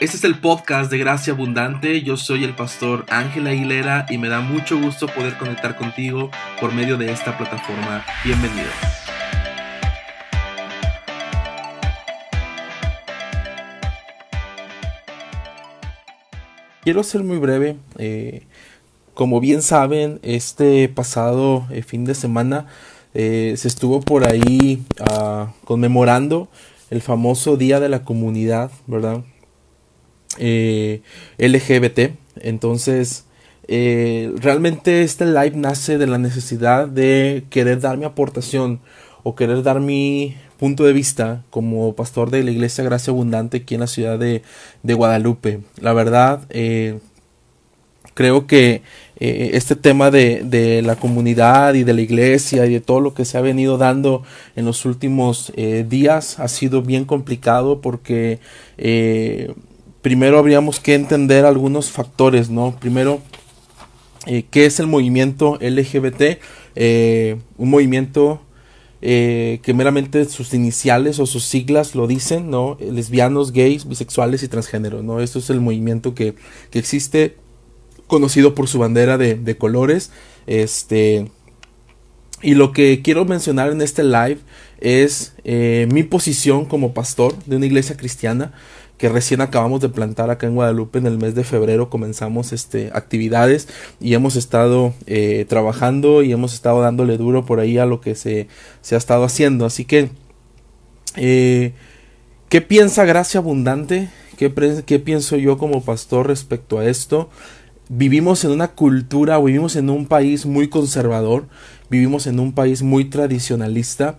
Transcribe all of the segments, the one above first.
Este es el podcast de Gracia Abundante. Yo soy el pastor Ángel Aguilera y me da mucho gusto poder conectar contigo por medio de esta plataforma. Bienvenido. Quiero ser muy breve. Eh, como bien saben, este pasado eh, fin de semana eh, se estuvo por ahí ah, conmemorando el famoso Día de la Comunidad, ¿verdad? Eh, LGBT. Entonces, eh, realmente este live nace de la necesidad de querer dar mi aportación o querer dar mi punto de vista como pastor de la Iglesia Gracia Abundante aquí en la ciudad de, Guadalupe. La verdad, eh, creo que este tema de, la comunidad y de la iglesia y de todo lo que se ha venido dando en los últimos días ha sido bien complicado porque primero habríamos que entender algunos factores, ¿no? Primero, eh, ¿qué es el movimiento LGBT? Eh, un movimiento eh, que meramente sus iniciales o sus siglas lo dicen, ¿no? Lesbianos, gays, bisexuales y transgénero, ¿no? Esto es el movimiento que, que existe, conocido por su bandera de, de colores, este... Y lo que quiero mencionar en este live es mi posición como pastor de una iglesia cristiana que recién acabamos de plantar acá en Guadalupe en el mes de febrero comenzamos este actividades y hemos estado eh, trabajando y hemos estado dándole duro por ahí a lo que se, se ha estado haciendo así que eh, ¿qué piensa Gracia Abundante? ¿Qué, ¿Qué pienso yo como pastor respecto a esto? vivimos en una cultura, vivimos en un país muy conservador, vivimos en un país muy tradicionalista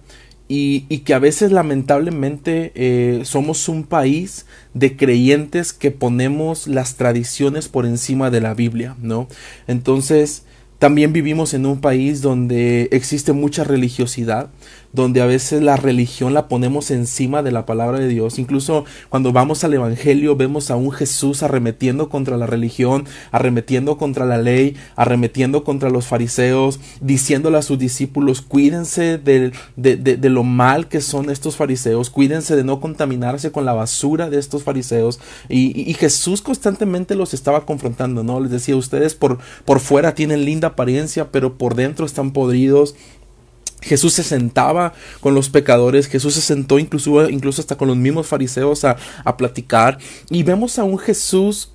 y, y, que a veces lamentablemente eh, somos un país de creyentes que ponemos las tradiciones por encima de la Biblia, ¿no? Entonces, también vivimos en un país donde existe mucha religiosidad, donde a veces la religión la ponemos encima de la palabra de Dios. Incluso cuando vamos al Evangelio vemos a un Jesús arremetiendo contra la religión, arremetiendo contra la ley, arremetiendo contra los fariseos, diciéndole a sus discípulos, cuídense de, de, lo mal que son estos fariseos, cuídense de no contaminarse con la basura de estos fariseos. Y, y Jesús constantemente los estaba confrontando, ¿no? Les decía, ustedes por, por fuera tienen linda apariencia, pero por dentro están podridos Jesús se sentaba con los pecadores, Jesús se sentó incluso, incluso hasta con los mismos fariseos a, a platicar. Y vemos a un Jesús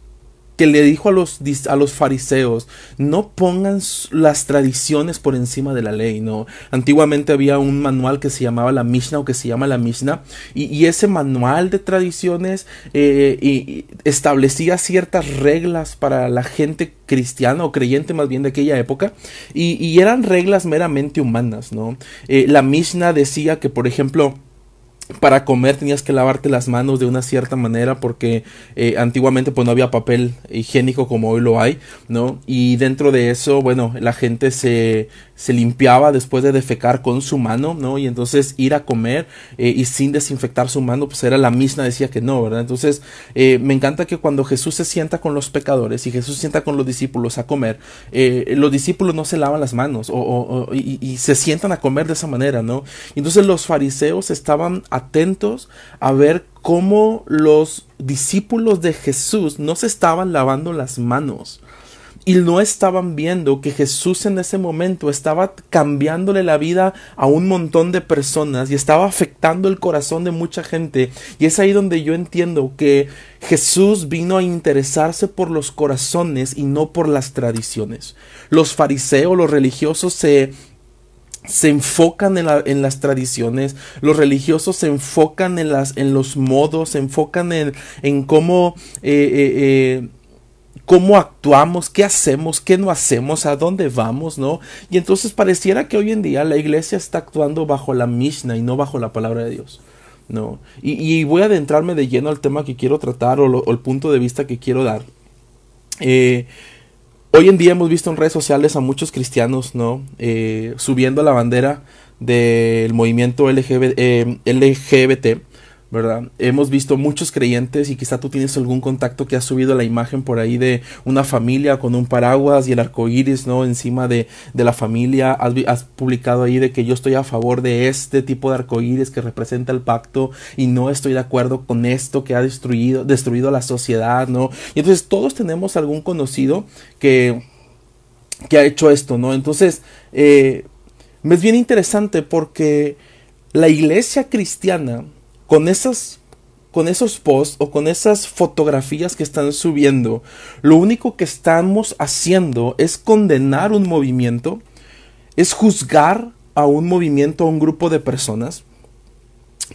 que le dijo a los, a los fariseos, no pongan las tradiciones por encima de la ley, ¿no? Antiguamente había un manual que se llamaba la Mishnah o que se llama la Mishnah, y, ese manual de tradiciones eh, establecía ciertas reglas para la gente cristiana o creyente más bien de aquella época, y, eran reglas meramente humanas, ¿no? Eh, la Mishnah decía que, por ejemplo, para comer tenías que lavarte las manos de una cierta manera porque eh, antiguamente pues no había papel higiénico como hoy lo hay, ¿no? Y dentro de eso, bueno, la gente se, se limpiaba después de defecar con su mano, ¿no? Y entonces ir a comer eh, y sin desinfectar su mano, pues era la misma, decía que no, ¿verdad? Entonces eh, me encanta que cuando Jesús se sienta con los pecadores y Jesús se sienta con los discípulos a comer, los discípulos no se lavan las manos o, y, y, se sientan a comer de esa manera, ¿no? Entonces los fariseos estaban atentos a ver cómo los discípulos de Jesús no se estaban lavando las manos y no estaban viendo que Jesús en ese momento estaba cambiándole la vida a un montón de personas y estaba afectando el corazón de mucha gente. Y es ahí donde yo entiendo que Jesús vino a interesarse por los corazones y no por las tradiciones. Los fariseos, los religiosos se se enfocan en, en, las tradiciones, los religiosos se enfocan en, las, en los modos, se enfocan en, en cómo, eh, eh, eh, cómo actuamos, qué hacemos, qué no hacemos, a dónde vamos, ¿no? Y entonces pareciera que hoy en día la iglesia está actuando bajo la Mishnah y no bajo la palabra de Dios. ¿no? Y, voy a adentrarme de lleno al tema que quiero tratar o, o el punto de vista que quiero dar. Eh, Hoy en día hemos visto en redes sociales a muchos cristianos, ¿no? subiendo la bandera del movimiento LGBT, ¿verdad? Hemos visto muchos creyentes y quizá tú tienes algún contacto que ha subido la imagen por ahí de una familia con un paraguas y el arco iris, ¿no? Encima de, de la familia. Has, publicado ahí de que yo estoy a favor de este tipo de arco iris que representa el pacto y no estoy de acuerdo con esto que ha destruido, destruido la sociedad, ¿no? Y entonces todos tenemos algún conocido que, que ha hecho esto, ¿no? Entonces, eh, es bien interesante porque la iglesia cristiana con esas con esos posts o con esas fotografías que están subiendo, lo único que estamos haciendo es condenar un movimiento, es juzgar a un movimiento, a un grupo de personas.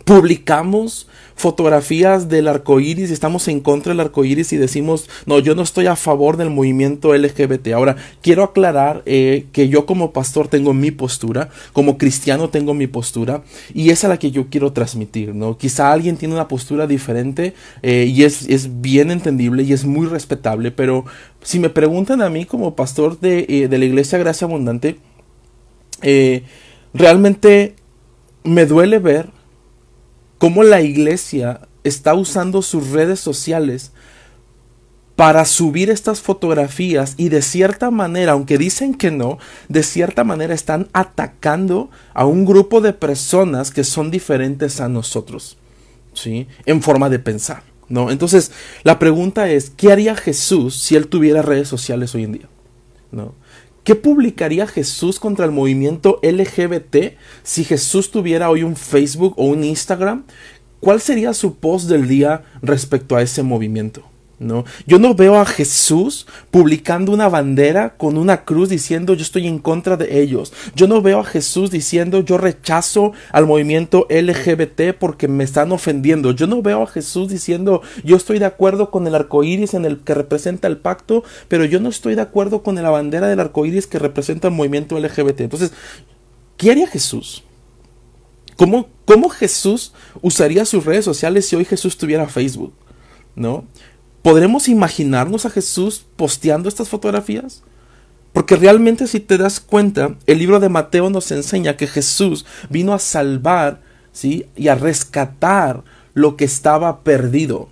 Publicamos fotografías del arco iris y estamos en contra del arco iris y decimos, no, yo no estoy a favor del movimiento LGBT. Ahora, quiero aclarar eh, que yo como pastor tengo mi postura, como cristiano tengo mi postura y esa es la que yo quiero transmitir, ¿no? Quizá alguien tiene una postura diferente eh, y es, es, bien entendible y es muy respetable, pero si me preguntan a mí como pastor de, eh, de la iglesia Gracia Abundante, realmente me duele ver cómo la iglesia está usando sus redes sociales para subir estas fotografías y de cierta manera, aunque dicen que no, de cierta manera están atacando a un grupo de personas que son diferentes a nosotros, ¿sí? En forma de pensar, ¿no? Entonces, la pregunta es, ¿qué haría Jesús si él tuviera redes sociales hoy en día? ¿No? ¿Qué publicaría Jesús contra el movimiento LGBT si Jesús tuviera hoy un Facebook o un Instagram? ¿Cuál sería su post del día respecto a ese movimiento? ¿No? Yo no veo a Jesús publicando una bandera con una cruz diciendo yo estoy en contra de ellos. Yo no veo a Jesús diciendo yo rechazo al movimiento LGBT porque me están ofendiendo. Yo no veo a Jesús diciendo yo estoy de acuerdo con el arco iris en el que representa el pacto, pero yo no estoy de acuerdo con la bandera del arco iris que representa el movimiento LGBT. Entonces, ¿qué haría Jesús? ¿Cómo, ¿Cómo Jesús usaría sus redes sociales si hoy Jesús tuviera Facebook? ¿No? ¿Podremos imaginarnos a Jesús posteando estas fotografías? Porque realmente si te das cuenta, el libro de Mateo nos enseña que Jesús vino a salvar, ¿sí? y a rescatar lo que estaba perdido.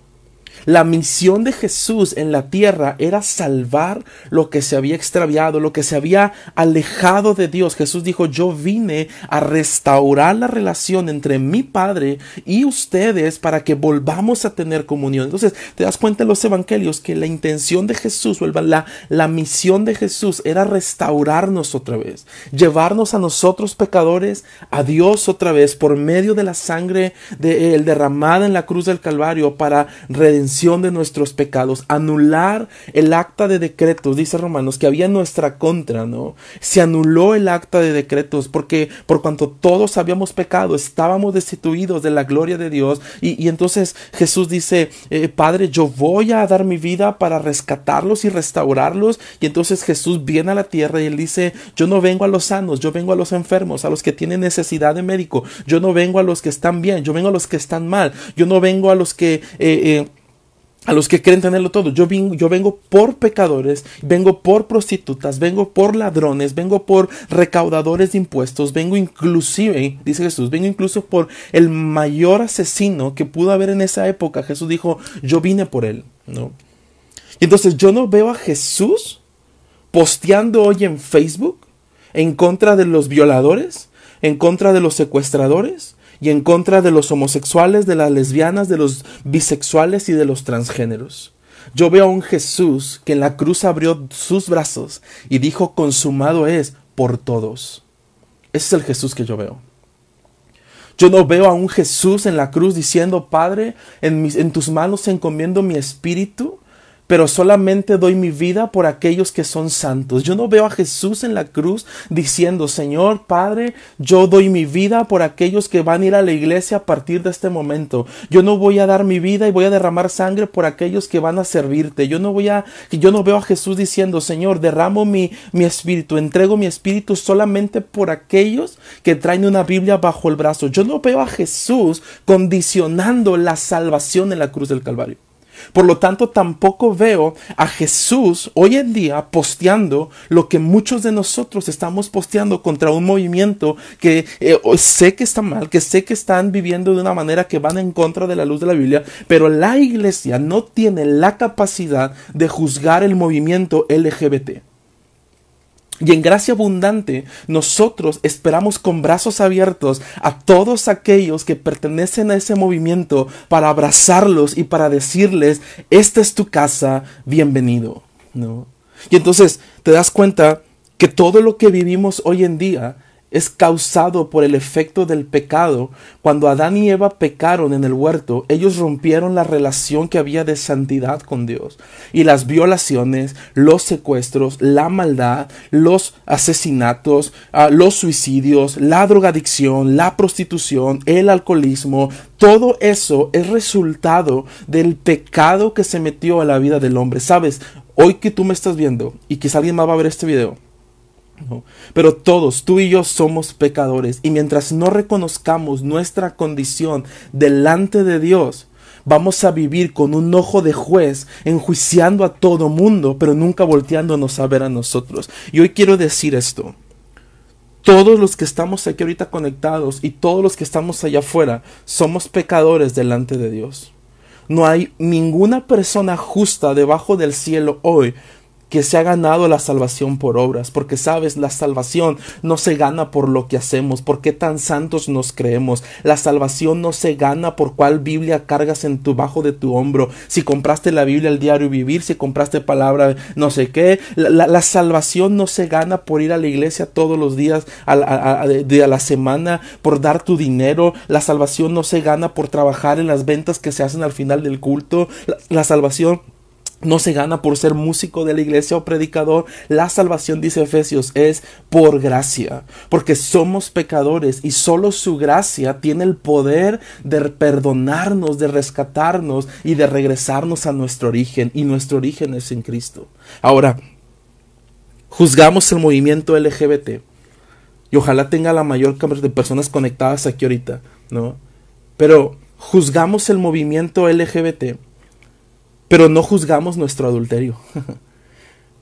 La misión de Jesús en la tierra era salvar lo que se había extraviado, lo que se había alejado de Dios. Jesús dijo, yo vine a restaurar la relación entre mi Padre y ustedes para que volvamos a tener comunión. Entonces, te das cuenta en los evangelios que la intención de Jesús, la, la misión de Jesús era restaurarnos otra vez, llevarnos a nosotros pecadores a Dios otra vez por medio de la sangre de Él derramada en la cruz del Calvario para redención de nuestros pecados, anular el acta de decretos, dice Romanos, que había en nuestra contra, ¿no? Se anuló el acta de decretos porque por cuanto todos habíamos pecado, estábamos destituidos de la gloria de Dios. Y, entonces Jesús dice, eh, Padre, yo voy a dar mi vida para rescatarlos y restaurarlos y entonces Jesús viene a la tierra y él dice, yo no vengo a los sanos, yo vengo a los enfermos, a los que tienen necesidad de médico, yo no vengo a los que están bien, yo vengo a los que están mal, yo no vengo a los que... Eh, eh, a los que creen tenerlo todo. Yo, vengo, yo vengo por pecadores, vengo por prostitutas, vengo por ladrones, vengo por recaudadores de impuestos, vengo inclusive, dice Jesús, vengo incluso por el mayor asesino que pudo haber en esa época. Jesús dijo, yo vine por él, ¿no? Y entonces yo no veo a Jesús posteando hoy en Facebook en contra de los violadores, en contra de los secuestradores, y en contra de los homosexuales, de las lesbianas, de los bisexuales y de los transgéneros. Yo veo a un Jesús que en la cruz abrió sus brazos y dijo, consumado es por todos. Ese es el Jesús que yo veo. Yo no veo a un Jesús en la cruz diciendo, Padre, en, mis, en tus manos encomiendo mi espíritu pero solamente doy mi vida por aquellos que son santos. Yo no veo a Jesús en la cruz diciendo, Señor Padre, yo doy mi vida por aquellos que van a ir a la iglesia a partir de este momento. Yo no voy a dar mi vida y voy a derramar sangre por aquellos que van a servirte. Yo no voy a, yo no veo a Jesús diciendo, Señor, derramo mi, mi espíritu, entrego mi espíritu solamente por aquellos que traen una Biblia bajo el brazo. Yo no veo a Jesús condicionando la salvación en la cruz del Calvario. Por lo tanto, tampoco veo a Jesús hoy en día posteando lo que muchos de nosotros estamos posteando contra un movimiento que eh, sé que está mal, que sé que están viviendo de una manera que van en contra de la luz de la Biblia, pero la iglesia no tiene la capacidad de juzgar el movimiento LGBT. Y en gracia abundante nosotros esperamos con brazos abiertos a todos aquellos que pertenecen a ese movimiento para abrazarlos y para decirles, esta es tu casa, bienvenido. ¿No? Y entonces te das cuenta que todo lo que vivimos hoy en día es causado por el efecto del pecado. Cuando Adán y Eva pecaron en el huerto, ellos rompieron la relación que había de santidad con Dios. Y las violaciones, los secuestros, la maldad, los asesinatos, ah, los suicidios, la drogadicción, la prostitución, el alcoholismo, todo eso es resultado del pecado que se metió a la vida del hombre. Sabes, hoy que tú me estás viendo y quizá alguien más va a ver este video, pero todos, tú y yo somos pecadores y mientras no reconozcamos nuestra condición delante de Dios, vamos a vivir con un ojo de juez, enjuiciando a todo mundo, pero nunca volteándonos a ver a nosotros. Y hoy quiero decir esto. Todos los que estamos aquí ahorita conectados y todos los que estamos allá afuera somos pecadores delante de Dios. No hay ninguna persona justa debajo del cielo hoy que se ha ganado la salvación por obras, porque sabes, la salvación no se gana por lo que hacemos, por qué tan santos nos creemos. La salvación no se gana por cuál Biblia cargas en tu bajo de tu hombro. Si compraste la Biblia al diario vivir, si compraste palabra no sé qué. La, salvación no se gana por ir a la iglesia todos los días a, a, de, la semana, por dar tu dinero. La salvación no se gana por trabajar en las ventas que se hacen al final del culto. la salvación no se gana por ser músico de la iglesia o predicador. La salvación, dice Efesios, es por gracia, porque somos pecadores y solo su gracia tiene el poder de perdonarnos, de rescatarnos y de regresarnos a nuestro origen. Y nuestro origen es en Cristo. Ahora, juzgamos el movimiento LGBT y ojalá tenga la mayor cantidad de personas conectadas aquí ahorita, ¿no? Pero juzgamos el movimiento LGBT pero no juzgamos nuestro adulterio.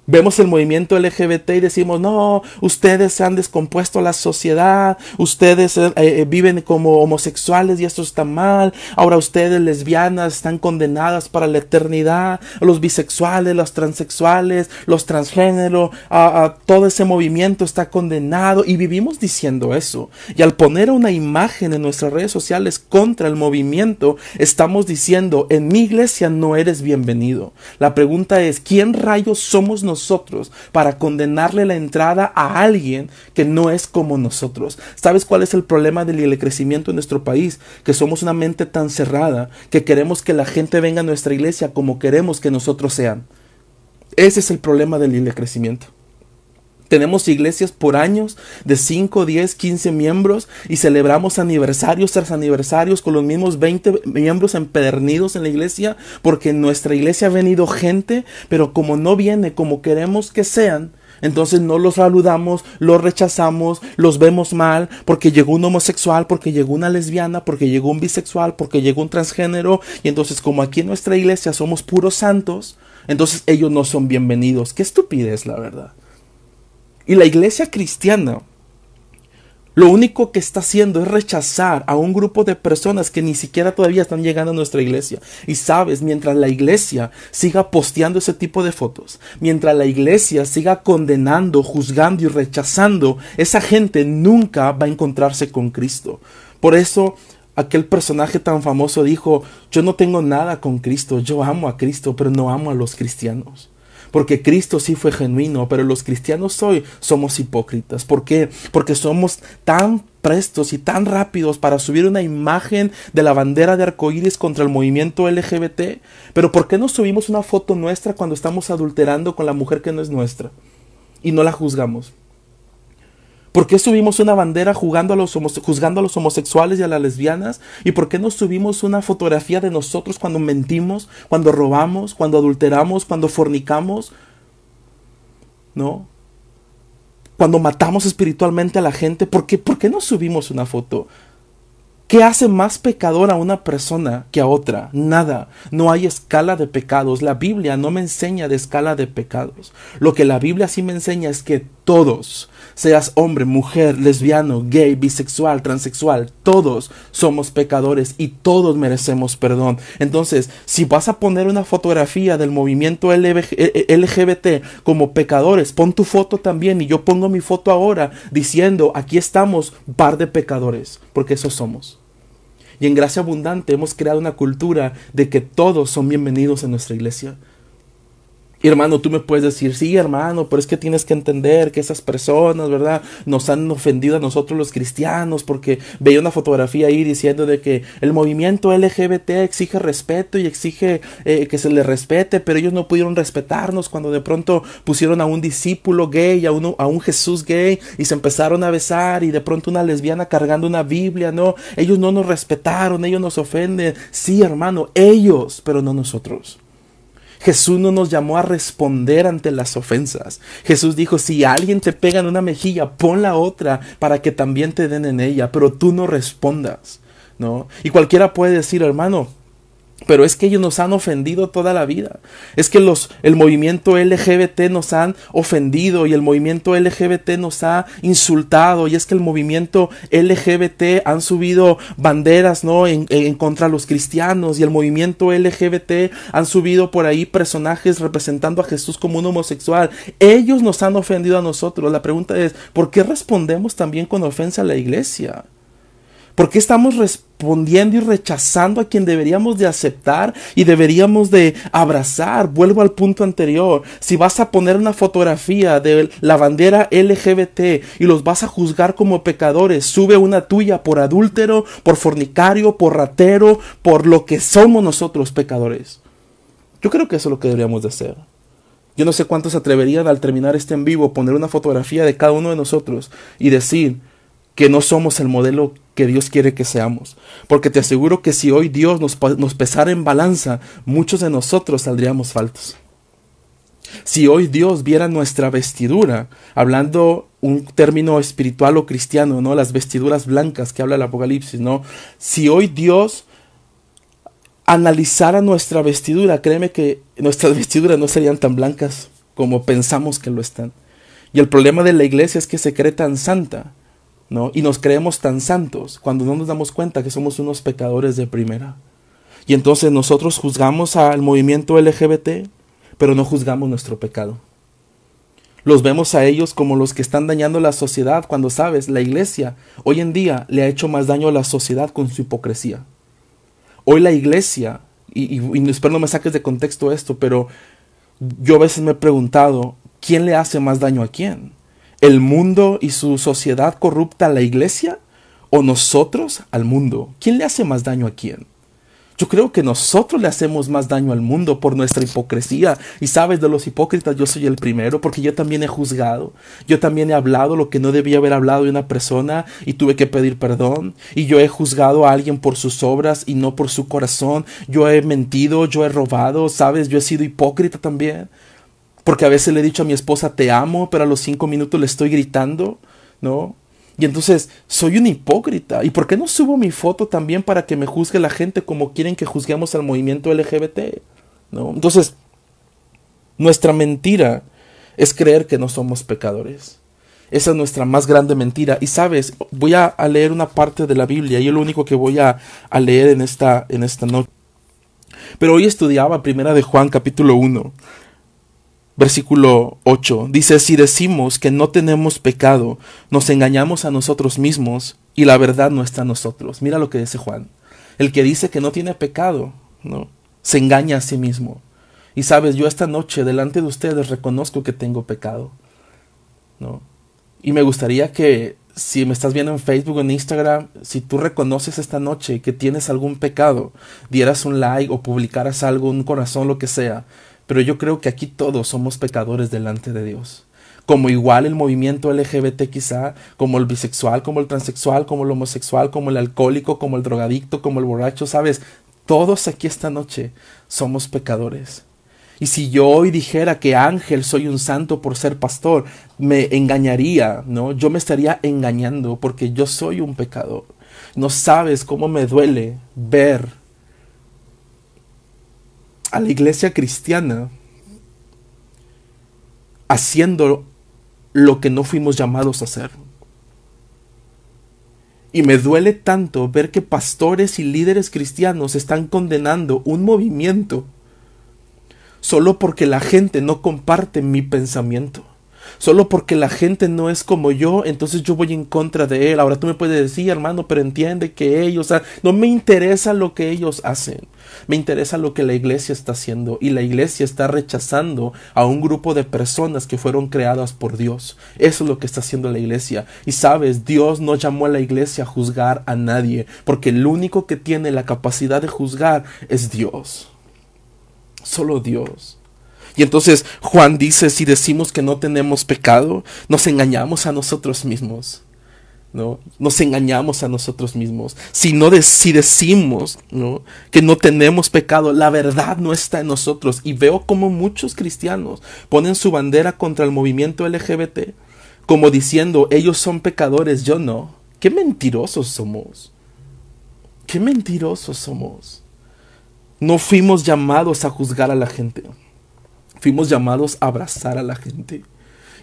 Vemos el movimiento LGBT y decimos, no, ustedes se han descompuesto la sociedad, ustedes eh, eh, viven como homosexuales y esto está mal, ahora ustedes lesbianas están condenadas para la eternidad, los bisexuales, los transexuales, los transgénero, todo ese movimiento está condenado y vivimos diciendo eso. Y al poner una imagen en nuestras redes sociales contra el movimiento, estamos diciendo, en mi iglesia no eres bienvenido. La pregunta es, ¿quién rayos somos nosotros? Nosotros para condenarle la entrada a alguien que no es como nosotros. ¿Sabes cuál es el problema del crecimiento en nuestro país? Que somos una mente tan cerrada que queremos que la gente venga a nuestra iglesia como queremos que nosotros sean. Ese es el problema del crecimiento. Tenemos iglesias por años de 5, 10, 15 miembros y celebramos aniversarios tras aniversarios con los mismos 20 miembros empedernidos en la iglesia porque en nuestra iglesia ha venido gente, pero como no viene como queremos que sean, entonces no los saludamos, los rechazamos, los vemos mal porque llegó un homosexual, porque llegó una lesbiana, porque llegó un bisexual, porque llegó un transgénero y entonces como aquí en nuestra iglesia somos puros santos, entonces ellos no son bienvenidos. Qué estupidez, la verdad. Y la iglesia cristiana lo único que está haciendo es rechazar a un grupo de personas que ni siquiera todavía están llegando a nuestra iglesia. Y sabes, mientras la iglesia siga posteando ese tipo de fotos, mientras la iglesia siga condenando, juzgando y rechazando, esa gente nunca va a encontrarse con Cristo. Por eso aquel personaje tan famoso dijo, yo no tengo nada con Cristo, yo amo a Cristo, pero no amo a los cristianos. Porque Cristo sí fue genuino, pero los cristianos hoy somos hipócritas. ¿Por qué? Porque somos tan prestos y tan rápidos para subir una imagen de la bandera de arcoíris contra el movimiento LGBT. Pero ¿por qué no subimos una foto nuestra cuando estamos adulterando con la mujer que no es nuestra? Y no la juzgamos. ¿Por qué subimos una bandera jugando a los juzgando a los homosexuales y a las lesbianas? ¿Y por qué no subimos una fotografía de nosotros cuando mentimos, cuando robamos, cuando adulteramos, cuando fornicamos? ¿No? Cuando matamos espiritualmente a la gente, ¿por qué, ¿por qué no subimos una foto? ¿Qué hace más pecador a una persona que a otra? Nada. No hay escala de pecados. La Biblia no me enseña de escala de pecados. Lo que la Biblia sí me enseña es que todos, seas hombre, mujer, lesbiano, gay, bisexual, transexual, todos somos pecadores y todos merecemos perdón. Entonces, si vas a poner una fotografía del movimiento LGBT como pecadores, pon tu foto también y yo pongo mi foto ahora diciendo, aquí estamos, par de pecadores, porque eso somos. Y en gracia abundante hemos creado una cultura de que todos son bienvenidos en nuestra iglesia hermano, tú me puedes decir, sí, hermano, pero es que tienes que entender que esas personas, ¿verdad? Nos han ofendido a nosotros los cristianos porque veía una fotografía ahí diciendo de que el movimiento LGBT exige respeto y exige eh, que se le respete, pero ellos no pudieron respetarnos cuando de pronto pusieron a un discípulo gay, a, uno, a un Jesús gay y se empezaron a besar y de pronto una lesbiana cargando una Biblia, ¿no? Ellos no nos respetaron, ellos nos ofenden. Sí, hermano, ellos, pero no nosotros. Jesús no nos llamó a responder ante las ofensas. Jesús dijo, si alguien te pega en una mejilla, pon la otra para que también te den en ella, pero tú no respondas, ¿no? Y cualquiera puede decir, hermano, pero es que ellos nos han ofendido toda la vida. Es que los, el movimiento LGBT nos han ofendido y el movimiento LGBT nos ha insultado. Y es que el movimiento LGBT han subido banderas, ¿no? En, en contra los cristianos. Y el movimiento LGBT han subido por ahí personajes representando a Jesús como un homosexual. Ellos nos han ofendido a nosotros. La pregunta es, ¿por qué respondemos también con ofensa a la iglesia? ¿Por qué estamos respondiendo y rechazando a quien deberíamos de aceptar y deberíamos de abrazar? Vuelvo al punto anterior. Si vas a poner una fotografía de la bandera LGBT y los vas a juzgar como pecadores, sube una tuya por adúltero, por fornicario, por ratero, por lo que somos nosotros pecadores. Yo creo que eso es lo que deberíamos de hacer. Yo no sé cuántos atreverían al terminar este en vivo poner una fotografía de cada uno de nosotros y decir que no somos el modelo que Dios quiere que seamos. Porque te aseguro que si hoy Dios nos, pesara en balanza, muchos de nosotros saldríamos faltos. Si hoy Dios viera nuestra vestidura, hablando un término espiritual o cristiano, ¿no? Las vestiduras blancas que habla el Apocalipsis, ¿no? Si hoy Dios analizara nuestra vestidura, créeme que nuestras vestiduras no serían tan blancas como pensamos que lo están. Y el problema de la iglesia es que se cree tan santa ¿no? Y nos creemos tan santos cuando no nos damos cuenta que somos unos pecadores de primera. Y entonces nosotros juzgamos al movimiento LGBT, pero no juzgamos nuestro pecado. Los vemos a ellos como los que están dañando la sociedad cuando sabes, la iglesia hoy en día le ha hecho más daño a la sociedad con su hipocresía. Hoy la iglesia, y, y espero no me saques de contexto esto, pero yo a veces me he preguntado, ¿quién le hace más daño a quién? El mundo y su sociedad corrupta a la iglesia o nosotros al mundo? ¿Quién le hace más daño a quién? Yo creo que nosotros le hacemos más daño al mundo por nuestra hipocresía. Y sabes, de los hipócritas yo soy el primero porque yo también he juzgado. Yo también he hablado lo que no debía haber hablado de una persona y tuve que pedir perdón. Y yo he juzgado a alguien por sus obras y no por su corazón. Yo he mentido, yo he robado, sabes, yo he sido hipócrita también. Porque a veces le he dicho a mi esposa te amo, pero a los cinco minutos le estoy gritando, ¿no? Y entonces soy un hipócrita. ¿Y por qué no subo mi foto también para que me juzgue la gente como quieren que juzguemos al movimiento LGBT? ¿No? Entonces, nuestra mentira es creer que no somos pecadores. Esa es nuestra más grande mentira. Y sabes, voy a, leer una parte de la Biblia y lo único que voy a, a leer en esta, en esta noche. Pero hoy estudiaba Primera de Juan capítulo 1 Versículo 8 dice, si decimos que no tenemos pecado, nos engañamos a nosotros mismos y la verdad no está en nosotros. Mira lo que dice Juan. El que dice que no tiene pecado, ¿no? Se engaña a sí mismo. Y sabes, yo esta noche delante de ustedes reconozco que tengo pecado, ¿no? Y me gustaría que si me estás viendo en Facebook o en Instagram, si tú reconoces esta noche que tienes algún pecado, dieras un like o publicaras algo, un corazón, lo que sea, pero yo creo que aquí todos somos pecadores delante de Dios. Como igual el movimiento LGBT quizá, como el bisexual, como el transexual, como el homosexual, como el alcohólico, como el drogadicto, como el borracho, sabes, todos aquí esta noche somos pecadores. Y si yo hoy dijera que Ángel soy un santo por ser pastor, me engañaría, ¿no? Yo me estaría engañando porque yo soy un pecador. No sabes cómo me duele ver a la iglesia cristiana haciendo lo que no fuimos llamados a hacer. Y me duele tanto ver que pastores y líderes cristianos están condenando un movimiento solo porque la gente no comparte mi pensamiento. Solo porque la gente no es como yo, entonces yo voy en contra de él. Ahora tú me puedes decir, hermano, pero entiende que ellos, no me interesa lo que ellos hacen. Me interesa lo que la iglesia está haciendo. Y la iglesia está rechazando a un grupo de personas que fueron creadas por Dios. Eso es lo que está haciendo la iglesia. Y sabes, Dios no llamó a la iglesia a juzgar a nadie, porque el único que tiene la capacidad de juzgar es Dios. Solo Dios. Y entonces Juan dice, si decimos que no tenemos pecado, nos engañamos a nosotros mismos. ¿no? Nos engañamos a nosotros mismos. Si, no si decimos ¿no? que no tenemos pecado, la verdad no está en nosotros. Y veo como muchos cristianos ponen su bandera contra el movimiento LGBT, como diciendo, ellos son pecadores, yo no. Qué mentirosos somos. Qué mentirosos somos. No fuimos llamados a juzgar a la gente. Fuimos llamados a abrazar a la gente.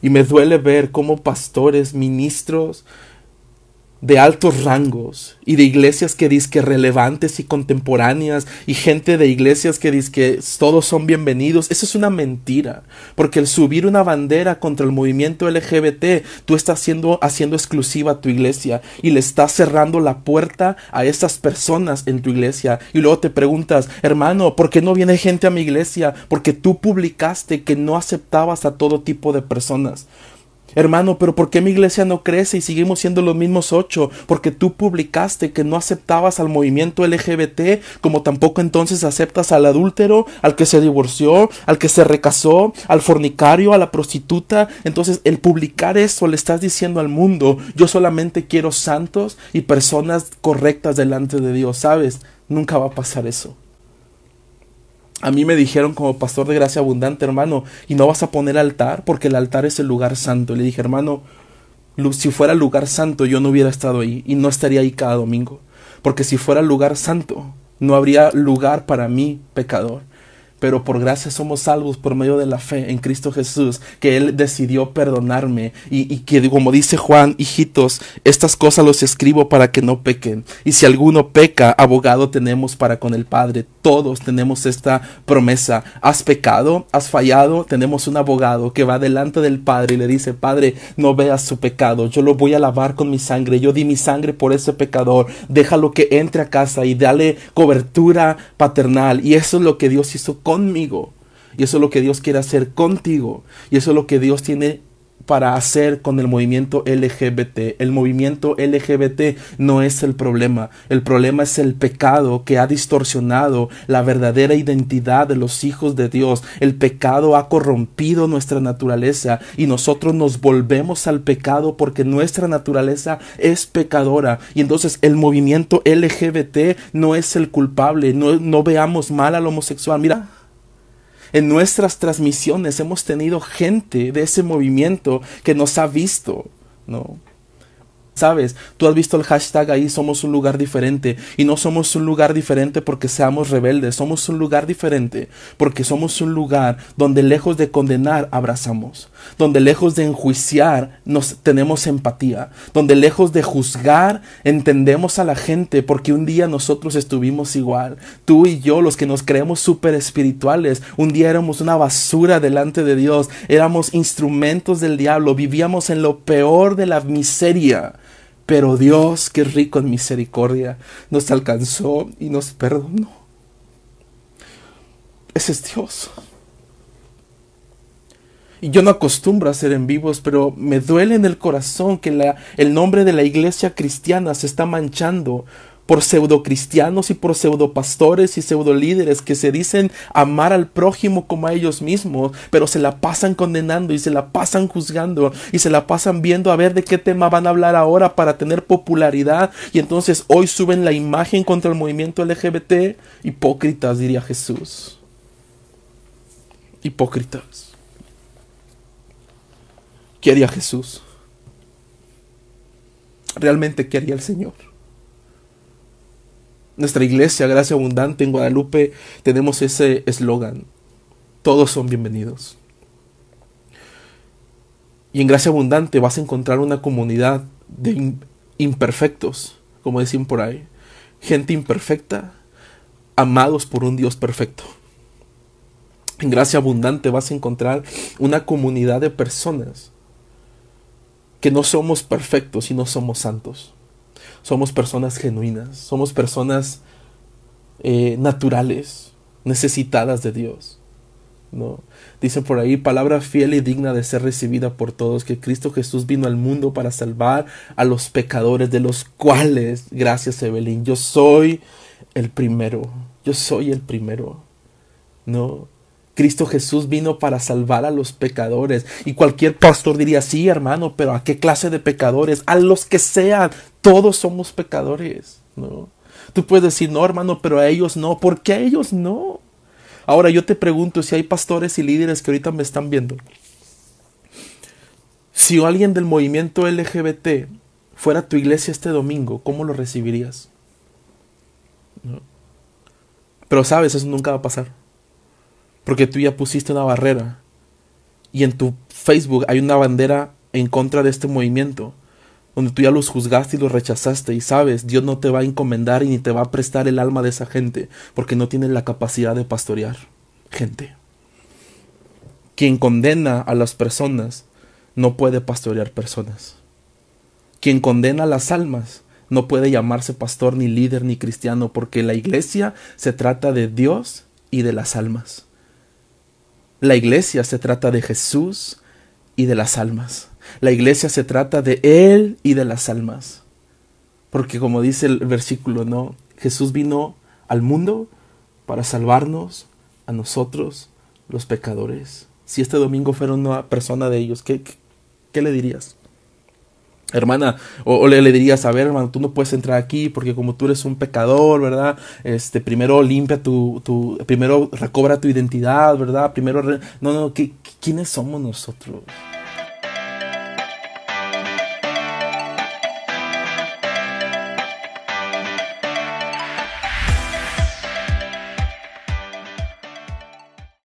Y me duele ver cómo pastores, ministros, de altos rangos y de iglesias que que relevantes y contemporáneas y gente de iglesias que que todos son bienvenidos. Eso es una mentira, porque el subir una bandera contra el movimiento LGBT, tú estás haciendo, haciendo exclusiva tu iglesia y le estás cerrando la puerta a esas personas en tu iglesia. Y luego te preguntas, hermano, ¿por qué no viene gente a mi iglesia? Porque tú publicaste que no aceptabas a todo tipo de personas. Hermano, pero ¿por qué mi iglesia no crece y seguimos siendo los mismos ocho? Porque tú publicaste que no aceptabas al movimiento LGBT, como tampoco entonces aceptas al adúltero, al que se divorció, al que se recasó, al fornicario, a la prostituta. Entonces, el publicar eso le estás diciendo al mundo, yo solamente quiero santos y personas correctas delante de Dios, ¿sabes? Nunca va a pasar eso. A mí me dijeron como pastor de gracia abundante, hermano, y no vas a poner altar porque el altar es el lugar santo. Le dije, hermano, si fuera lugar santo yo no hubiera estado ahí y no estaría ahí cada domingo. Porque si fuera lugar santo, no habría lugar para mí, pecador pero por gracia somos salvos por medio de la fe en Cristo Jesús, que Él decidió perdonarme y, que como dice Juan, hijitos, estas cosas los escribo para que no pequen. Y si alguno peca, abogado tenemos para con el Padre. Todos tenemos esta promesa. Has pecado, has fallado, tenemos un abogado que va delante del Padre y le dice, Padre, no veas su pecado, yo lo voy a lavar con mi sangre, yo di mi sangre por ese pecador, déjalo que entre a casa y dale cobertura paternal. Y eso es lo que Dios hizo con conmigo. Y eso es lo que Dios quiere hacer contigo. Y eso es lo que Dios tiene para hacer con el movimiento LGBT. El movimiento LGBT no es el problema. El problema es el pecado que ha distorsionado la verdadera identidad de los hijos de Dios. El pecado ha corrompido nuestra naturaleza y nosotros nos volvemos al pecado porque nuestra naturaleza es pecadora. Y entonces el movimiento LGBT no es el culpable. No, no veamos mal al homosexual. Mira en nuestras transmisiones hemos tenido gente de ese movimiento que nos ha visto, ¿no? Sabes, tú has visto el hashtag ahí, somos un lugar diferente. Y no somos un lugar diferente porque seamos rebeldes, somos un lugar diferente porque somos un lugar donde lejos de condenar, abrazamos. Donde lejos de enjuiciar, nos tenemos empatía. Donde lejos de juzgar, entendemos a la gente porque un día nosotros estuvimos igual. Tú y yo, los que nos creemos súper espirituales, un día éramos una basura delante de Dios, éramos instrumentos del diablo, vivíamos en lo peor de la miseria. Pero Dios, que rico en misericordia, nos alcanzó y nos perdonó. Ese es Dios. Y yo no acostumbro a hacer en vivos, pero me duele en el corazón que el nombre de la iglesia cristiana se está manchando por pseudocristianos y por pseudopastores y pseudolíderes que se dicen amar al prójimo como a ellos mismos, pero se la pasan condenando y se la pasan juzgando y se la pasan viendo a ver de qué tema van a hablar ahora para tener popularidad y entonces hoy suben la imagen contra el movimiento LGBT, hipócritas diría Jesús. Hipócritas. ¿Qué haría Jesús? Realmente qué haría el Señor? Nuestra iglesia, Gracia Abundante en Guadalupe, tenemos ese eslogan. Todos son bienvenidos. Y en Gracia Abundante vas a encontrar una comunidad de imperfectos, como decían por ahí. Gente imperfecta, amados por un Dios perfecto. En Gracia Abundante vas a encontrar una comunidad de personas que no somos perfectos y no somos santos. Somos personas genuinas, somos personas eh, naturales, necesitadas de Dios. ¿no? Dice por ahí, palabra fiel y digna de ser recibida por todos, que Cristo Jesús vino al mundo para salvar a los pecadores, de los cuales, gracias Evelyn, yo soy el primero, yo soy el primero, ¿no? Cristo Jesús vino para salvar a los pecadores. Y cualquier pastor diría, sí, hermano, pero ¿a qué clase de pecadores? A los que sean, todos somos pecadores, ¿no? Tú puedes decir, no, hermano, pero a ellos no. ¿Por qué a ellos no? Ahora yo te pregunto si hay pastores y líderes que ahorita me están viendo. Si alguien del movimiento LGBT fuera a tu iglesia este domingo, ¿cómo lo recibirías? Pero sabes, eso nunca va a pasar. Porque tú ya pusiste una barrera. Y en tu Facebook hay una bandera en contra de este movimiento donde tú ya los juzgaste y los rechazaste y sabes, Dios no te va a encomendar y ni te va a prestar el alma de esa gente, porque no tienen la capacidad de pastorear gente. Quien condena a las personas no puede pastorear personas. Quien condena a las almas no puede llamarse pastor ni líder ni cristiano, porque la iglesia se trata de Dios y de las almas. La iglesia se trata de Jesús y de las almas. La iglesia se trata de Él y de las almas. Porque como dice el versículo, ¿no? Jesús vino al mundo para salvarnos a nosotros, los pecadores. Si este domingo fuera una persona de ellos, ¿qué, qué, le dirías? Hermana, o, le, dirías, a ver, hermano, tú no puedes entrar aquí porque como tú eres un pecador, ¿verdad? Este, primero limpia tu, tu primero recobra tu identidad, ¿verdad? Primero, no, no, ¿qué, ¿quiénes somos nosotros?